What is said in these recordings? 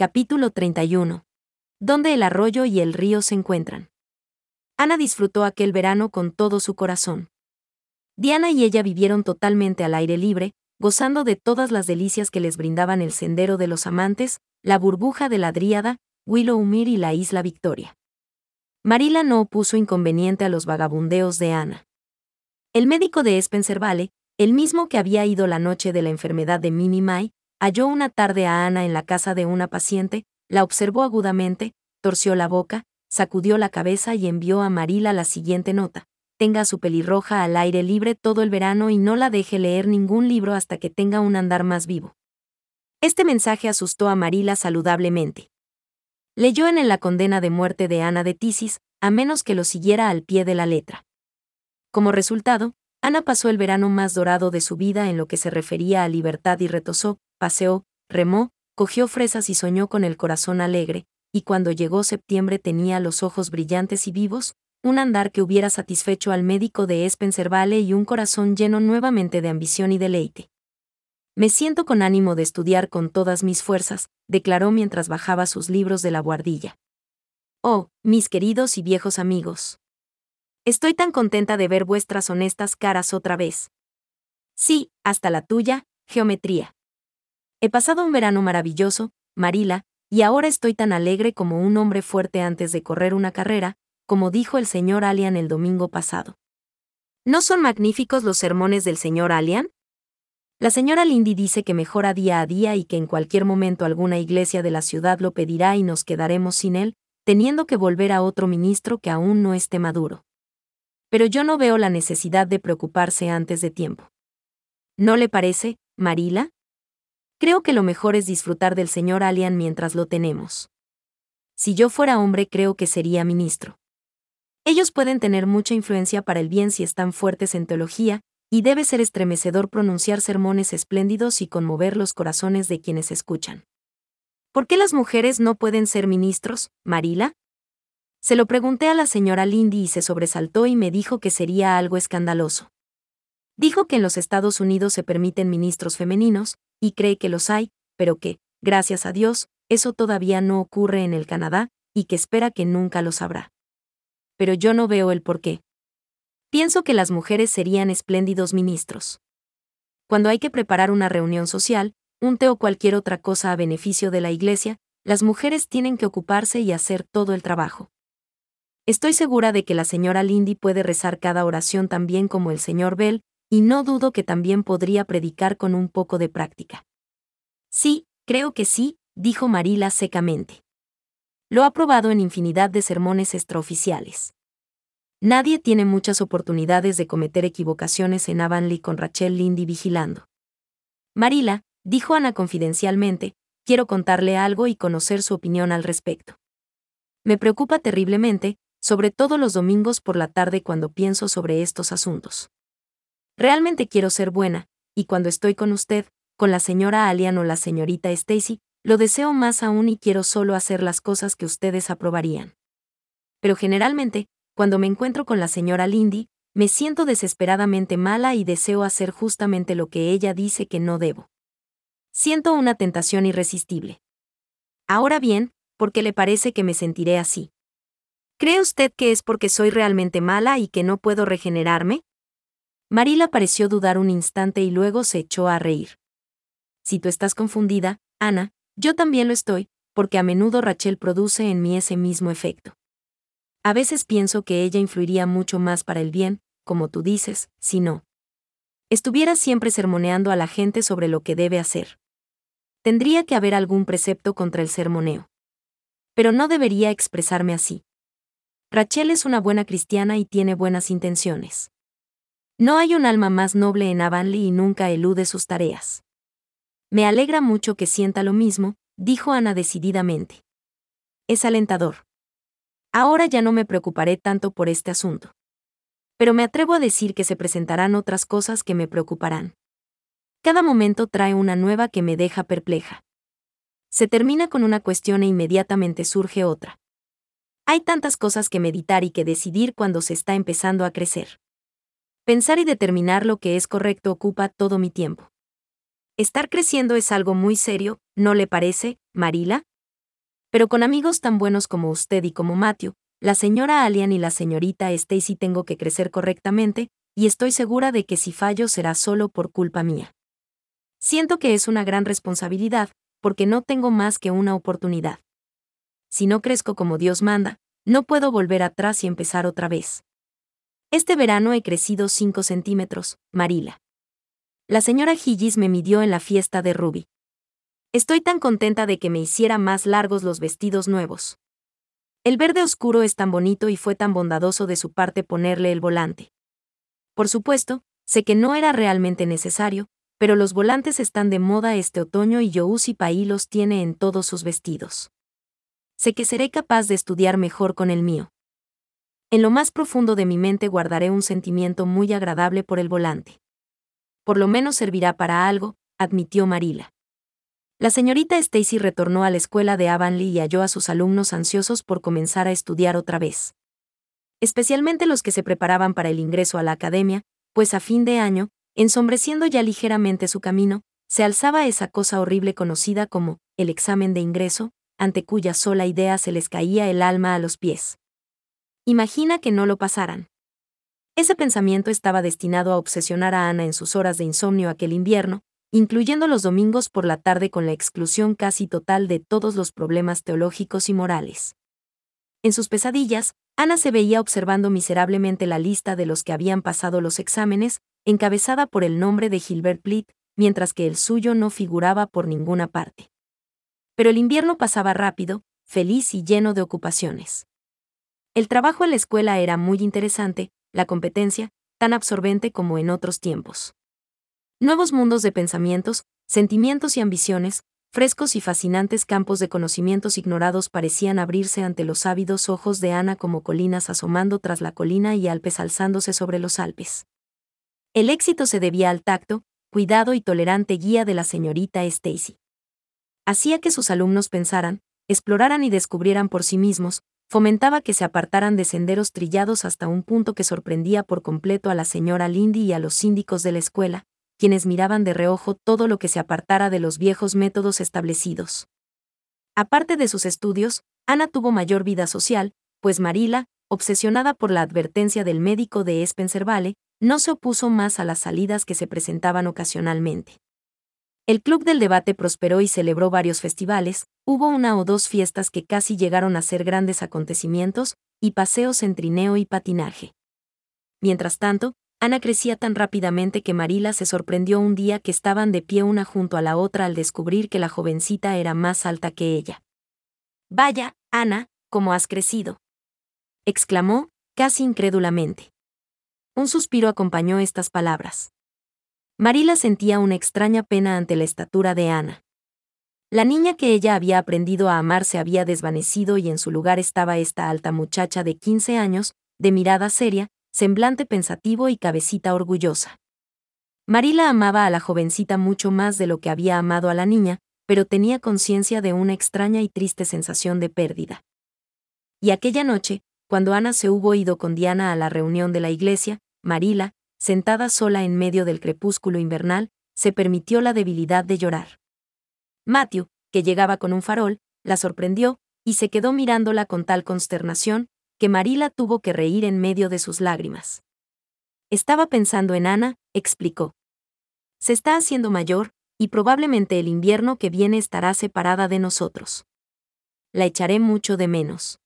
Capítulo 31. Donde el arroyo y el río se encuentran. Ana disfrutó aquel verano con todo su corazón. Diana y ella vivieron totalmente al aire libre, gozando de todas las delicias que les brindaban el sendero de los amantes, la burbuja de la Dríada, Willowmere y la isla Victoria. Marila no opuso inconveniente a los vagabundeos de Ana. El médico de Spencer Valley, el mismo que había ido la noche de la enfermedad de Mimi Mai, halló una tarde a Ana en la casa de una paciente, la observó agudamente, torció la boca, sacudió la cabeza y envió a Marila la siguiente nota. Tenga su pelirroja al aire libre todo el verano y no la deje leer ningún libro hasta que tenga un andar más vivo. Este mensaje asustó a Marila saludablemente. Leyó en él la condena de muerte de Ana de Tisis, a menos que lo siguiera al pie de la letra. Como resultado, Ana pasó el verano más dorado de su vida en lo que se refería a libertad y retosó, paseó, remó, cogió fresas y soñó con el corazón alegre, y cuando llegó septiembre tenía los ojos brillantes y vivos, un andar que hubiera satisfecho al médico de Spencer Vale y un corazón lleno nuevamente de ambición y deleite. Me siento con ánimo de estudiar con todas mis fuerzas, declaró mientras bajaba sus libros de la guardilla. Oh, mis queridos y viejos amigos. Estoy tan contenta de ver vuestras honestas caras otra vez. Sí, hasta la tuya, geometría. He pasado un verano maravilloso, Marila, y ahora estoy tan alegre como un hombre fuerte antes de correr una carrera, como dijo el señor Alian el domingo pasado. ¿No son magníficos los sermones del señor Alian? La señora Lindy dice que mejora día a día y que en cualquier momento alguna iglesia de la ciudad lo pedirá y nos quedaremos sin él, teniendo que volver a otro ministro que aún no esté maduro. Pero yo no veo la necesidad de preocuparse antes de tiempo. ¿No le parece, Marila? Creo que lo mejor es disfrutar del señor Alian mientras lo tenemos. Si yo fuera hombre creo que sería ministro. Ellos pueden tener mucha influencia para el bien si están fuertes en teología, y debe ser estremecedor pronunciar sermones espléndidos y conmover los corazones de quienes escuchan. ¿Por qué las mujeres no pueden ser ministros, Marila? Se lo pregunté a la señora Lindy y se sobresaltó y me dijo que sería algo escandaloso. Dijo que en los Estados Unidos se permiten ministros femeninos, y cree que los hay, pero que, gracias a Dios, eso todavía no ocurre en el Canadá, y que espera que nunca lo sabrá. Pero yo no veo el por qué. Pienso que las mujeres serían espléndidos ministros. Cuando hay que preparar una reunión social, un té o cualquier otra cosa a beneficio de la iglesia, las mujeres tienen que ocuparse y hacer todo el trabajo. Estoy segura de que la señora Lindy puede rezar cada oración tan bien como el señor Bell, y no dudo que también podría predicar con un poco de práctica. Sí, creo que sí, dijo Marila secamente. Lo ha probado en infinidad de sermones extraoficiales. Nadie tiene muchas oportunidades de cometer equivocaciones en Avonlea con Rachel Lindy vigilando. Marila, dijo Ana confidencialmente, quiero contarle algo y conocer su opinión al respecto. Me preocupa terriblemente, sobre todo los domingos por la tarde cuando pienso sobre estos asuntos. Realmente quiero ser buena, y cuando estoy con usted, con la señora Alian o la señorita Stacy, lo deseo más aún y quiero solo hacer las cosas que ustedes aprobarían. Pero generalmente, cuando me encuentro con la señora Lindy, me siento desesperadamente mala y deseo hacer justamente lo que ella dice que no debo. Siento una tentación irresistible. Ahora bien, ¿por qué le parece que me sentiré así? ¿Cree usted que es porque soy realmente mala y que no puedo regenerarme? Marila pareció dudar un instante y luego se echó a reír. Si tú estás confundida, Ana, yo también lo estoy, porque a menudo Rachel produce en mí ese mismo efecto. A veces pienso que ella influiría mucho más para el bien, como tú dices, si no. Estuviera siempre sermoneando a la gente sobre lo que debe hacer. Tendría que haber algún precepto contra el sermoneo. Pero no debería expresarme así. Rachel es una buena cristiana y tiene buenas intenciones. No hay un alma más noble en Avonlea y nunca elude sus tareas. Me alegra mucho que sienta lo mismo, dijo Ana decididamente. Es alentador. Ahora ya no me preocuparé tanto por este asunto. Pero me atrevo a decir que se presentarán otras cosas que me preocuparán. Cada momento trae una nueva que me deja perpleja. Se termina con una cuestión e inmediatamente surge otra. Hay tantas cosas que meditar y que decidir cuando se está empezando a crecer. Pensar y determinar lo que es correcto ocupa todo mi tiempo. Estar creciendo es algo muy serio, ¿no le parece, Marila? Pero con amigos tan buenos como usted y como Matthew, la señora Alian y la señorita Stacy tengo que crecer correctamente, y estoy segura de que si fallo será solo por culpa mía. Siento que es una gran responsabilidad, porque no tengo más que una oportunidad. Si no crezco como Dios manda, no puedo volver atrás y empezar otra vez. Este verano he crecido 5 centímetros, Marila. La señora Hillis me midió en la fiesta de Ruby. Estoy tan contenta de que me hiciera más largos los vestidos nuevos. El verde oscuro es tan bonito y fue tan bondadoso de su parte ponerle el volante. Por supuesto, sé que no era realmente necesario, pero los volantes están de moda este otoño y Yousi Pai los tiene en todos sus vestidos. Sé que seré capaz de estudiar mejor con el mío. En lo más profundo de mi mente guardaré un sentimiento muy agradable por el volante. Por lo menos servirá para algo, admitió Marila. La señorita Stacy retornó a la escuela de Avonlea y halló a sus alumnos ansiosos por comenzar a estudiar otra vez. Especialmente los que se preparaban para el ingreso a la academia, pues a fin de año, ensombreciendo ya ligeramente su camino, se alzaba esa cosa horrible conocida como el examen de ingreso, ante cuya sola idea se les caía el alma a los pies. Imagina que no lo pasaran. Ese pensamiento estaba destinado a obsesionar a Ana en sus horas de insomnio aquel invierno, incluyendo los domingos por la tarde con la exclusión casi total de todos los problemas teológicos y morales. En sus pesadillas, Ana se veía observando miserablemente la lista de los que habían pasado los exámenes, encabezada por el nombre de Gilbert Plitt, mientras que el suyo no figuraba por ninguna parte. Pero el invierno pasaba rápido, feliz y lleno de ocupaciones. El trabajo en la escuela era muy interesante, la competencia, tan absorbente como en otros tiempos. Nuevos mundos de pensamientos, sentimientos y ambiciones, frescos y fascinantes campos de conocimientos ignorados parecían abrirse ante los ávidos ojos de Ana como colinas asomando tras la colina y Alpes alzándose sobre los Alpes. El éxito se debía al tacto, cuidado y tolerante guía de la señorita Stacy. Hacía que sus alumnos pensaran, exploraran y descubrieran por sí mismos, fomentaba que se apartaran de senderos trillados hasta un punto que sorprendía por completo a la señora Lindy y a los síndicos de la escuela, quienes miraban de reojo todo lo que se apartara de los viejos métodos establecidos. Aparte de sus estudios, Ana tuvo mayor vida social, pues Marila, obsesionada por la advertencia del médico de Spencer Vale, no se opuso más a las salidas que se presentaban ocasionalmente. El Club del Debate prosperó y celebró varios festivales, hubo una o dos fiestas que casi llegaron a ser grandes acontecimientos, y paseos en trineo y patinaje. Mientras tanto, Ana crecía tan rápidamente que Marila se sorprendió un día que estaban de pie una junto a la otra al descubrir que la jovencita era más alta que ella. Vaya, Ana, cómo has crecido. exclamó, casi incrédulamente. Un suspiro acompañó estas palabras. Marila sentía una extraña pena ante la estatura de Ana. La niña que ella había aprendido a amar se había desvanecido y en su lugar estaba esta alta muchacha de 15 años, de mirada seria, semblante pensativo y cabecita orgullosa. Marila amaba a la jovencita mucho más de lo que había amado a la niña, pero tenía conciencia de una extraña y triste sensación de pérdida. Y aquella noche, cuando Ana se hubo ido con Diana a la reunión de la iglesia, Marila, sentada sola en medio del crepúsculo invernal, se permitió la debilidad de llorar. Matthew, que llegaba con un farol, la sorprendió, y se quedó mirándola con tal consternación, que Marila tuvo que reír en medio de sus lágrimas. Estaba pensando en Ana, explicó. Se está haciendo mayor, y probablemente el invierno que viene estará separada de nosotros. La echaré mucho de menos.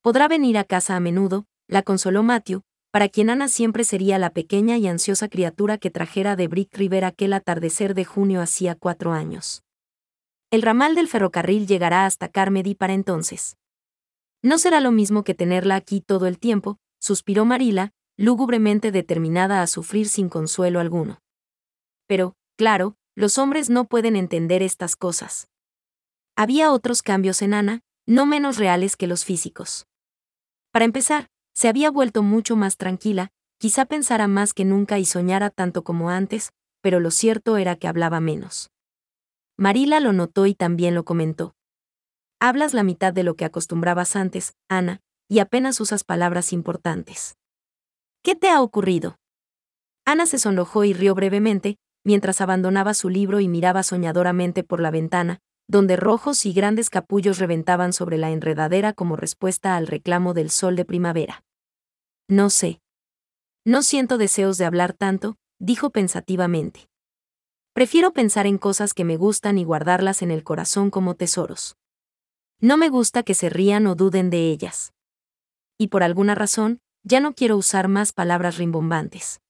Podrá venir a casa a menudo, la consoló Matthew, para quien Ana siempre sería la pequeña y ansiosa criatura que trajera de Brick River aquel atardecer de junio hacía cuatro años. El ramal del ferrocarril llegará hasta Carmody para entonces. No será lo mismo que tenerla aquí todo el tiempo, suspiró Marila, lúgubremente determinada a sufrir sin consuelo alguno. Pero, claro, los hombres no pueden entender estas cosas. Había otros cambios en Ana, no menos reales que los físicos. Para empezar, se había vuelto mucho más tranquila, quizá pensara más que nunca y soñara tanto como antes, pero lo cierto era que hablaba menos. Marila lo notó y también lo comentó. Hablas la mitad de lo que acostumbrabas antes, Ana, y apenas usas palabras importantes. ¿Qué te ha ocurrido? Ana se sonrojó y rió brevemente, mientras abandonaba su libro y miraba soñadoramente por la ventana, donde rojos y grandes capullos reventaban sobre la enredadera como respuesta al reclamo del sol de primavera. No sé. No siento deseos de hablar tanto, dijo pensativamente. Prefiero pensar en cosas que me gustan y guardarlas en el corazón como tesoros. No me gusta que se rían o duden de ellas. Y por alguna razón, ya no quiero usar más palabras rimbombantes.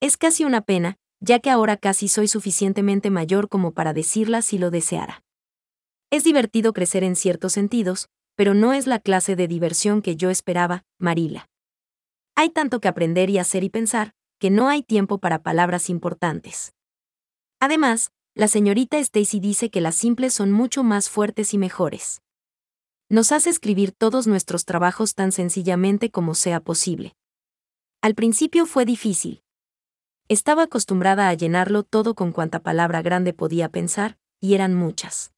Es casi una pena, ya que ahora casi soy suficientemente mayor como para decirlas si lo deseara. Es divertido crecer en ciertos sentidos, pero no es la clase de diversión que yo esperaba, Marila. Hay tanto que aprender y hacer y pensar, que no hay tiempo para palabras importantes. Además, la señorita Stacy dice que las simples son mucho más fuertes y mejores. Nos hace escribir todos nuestros trabajos tan sencillamente como sea posible. Al principio fue difícil. Estaba acostumbrada a llenarlo todo con cuanta palabra grande podía pensar, y eran muchas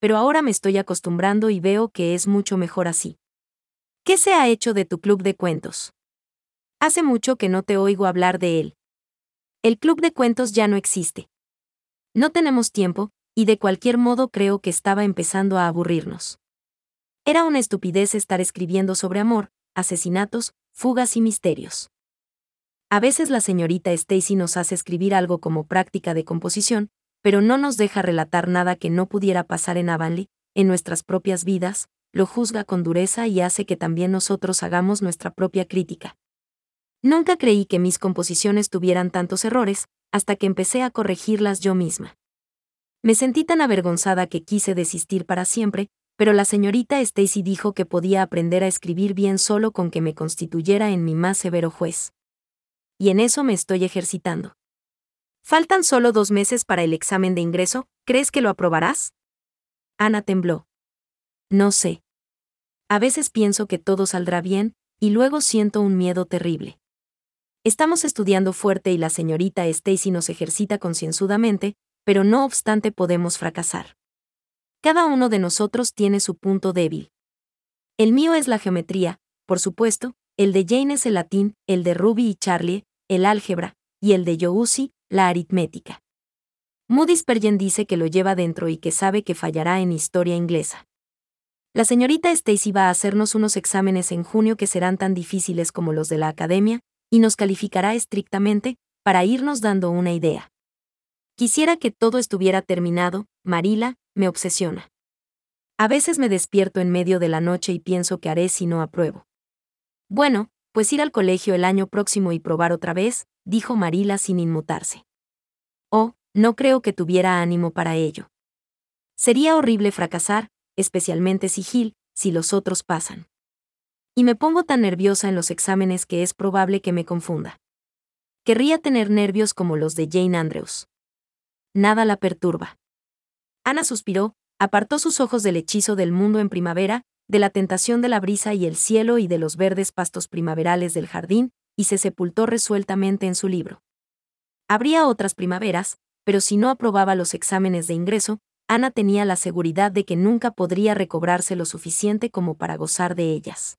pero ahora me estoy acostumbrando y veo que es mucho mejor así. ¿Qué se ha hecho de tu club de cuentos? Hace mucho que no te oigo hablar de él. El club de cuentos ya no existe. No tenemos tiempo, y de cualquier modo creo que estaba empezando a aburrirnos. Era una estupidez estar escribiendo sobre amor, asesinatos, fugas y misterios. A veces la señorita Stacy nos hace escribir algo como práctica de composición, pero no nos deja relatar nada que no pudiera pasar en Avonlea, en nuestras propias vidas, lo juzga con dureza y hace que también nosotros hagamos nuestra propia crítica. Nunca creí que mis composiciones tuvieran tantos errores, hasta que empecé a corregirlas yo misma. Me sentí tan avergonzada que quise desistir para siempre, pero la señorita Stacy dijo que podía aprender a escribir bien solo con que me constituyera en mi más severo juez. Y en eso me estoy ejercitando. Faltan solo dos meses para el examen de ingreso, ¿crees que lo aprobarás? Ana tembló. No sé. A veces pienso que todo saldrá bien, y luego siento un miedo terrible. Estamos estudiando fuerte y la señorita Stacy nos ejercita concienzudamente, pero no obstante podemos fracasar. Cada uno de nosotros tiene su punto débil. El mío es la geometría, por supuesto, el de Jane es el latín, el de Ruby y Charlie, el álgebra, y el de Yousi, la aritmética. Moody Spurgeon dice que lo lleva dentro y que sabe que fallará en historia inglesa. La señorita Stacy va a hacernos unos exámenes en junio que serán tan difíciles como los de la academia, y nos calificará estrictamente, para irnos dando una idea. Quisiera que todo estuviera terminado, Marila, me obsesiona. A veces me despierto en medio de la noche y pienso que haré si no apruebo. Bueno, pues ir al colegio el año próximo y probar otra vez, dijo Marila sin inmutarse. Oh, no creo que tuviera ánimo para ello. Sería horrible fracasar, especialmente si Gil, si los otros pasan. Y me pongo tan nerviosa en los exámenes que es probable que me confunda. Querría tener nervios como los de Jane Andrews. Nada la perturba. Ana suspiró, apartó sus ojos del hechizo del mundo en primavera, de la tentación de la brisa y el cielo y de los verdes pastos primaverales del jardín, y se sepultó resueltamente en su libro. Habría otras primaveras, pero si no aprobaba los exámenes de ingreso, Ana tenía la seguridad de que nunca podría recobrarse lo suficiente como para gozar de ellas.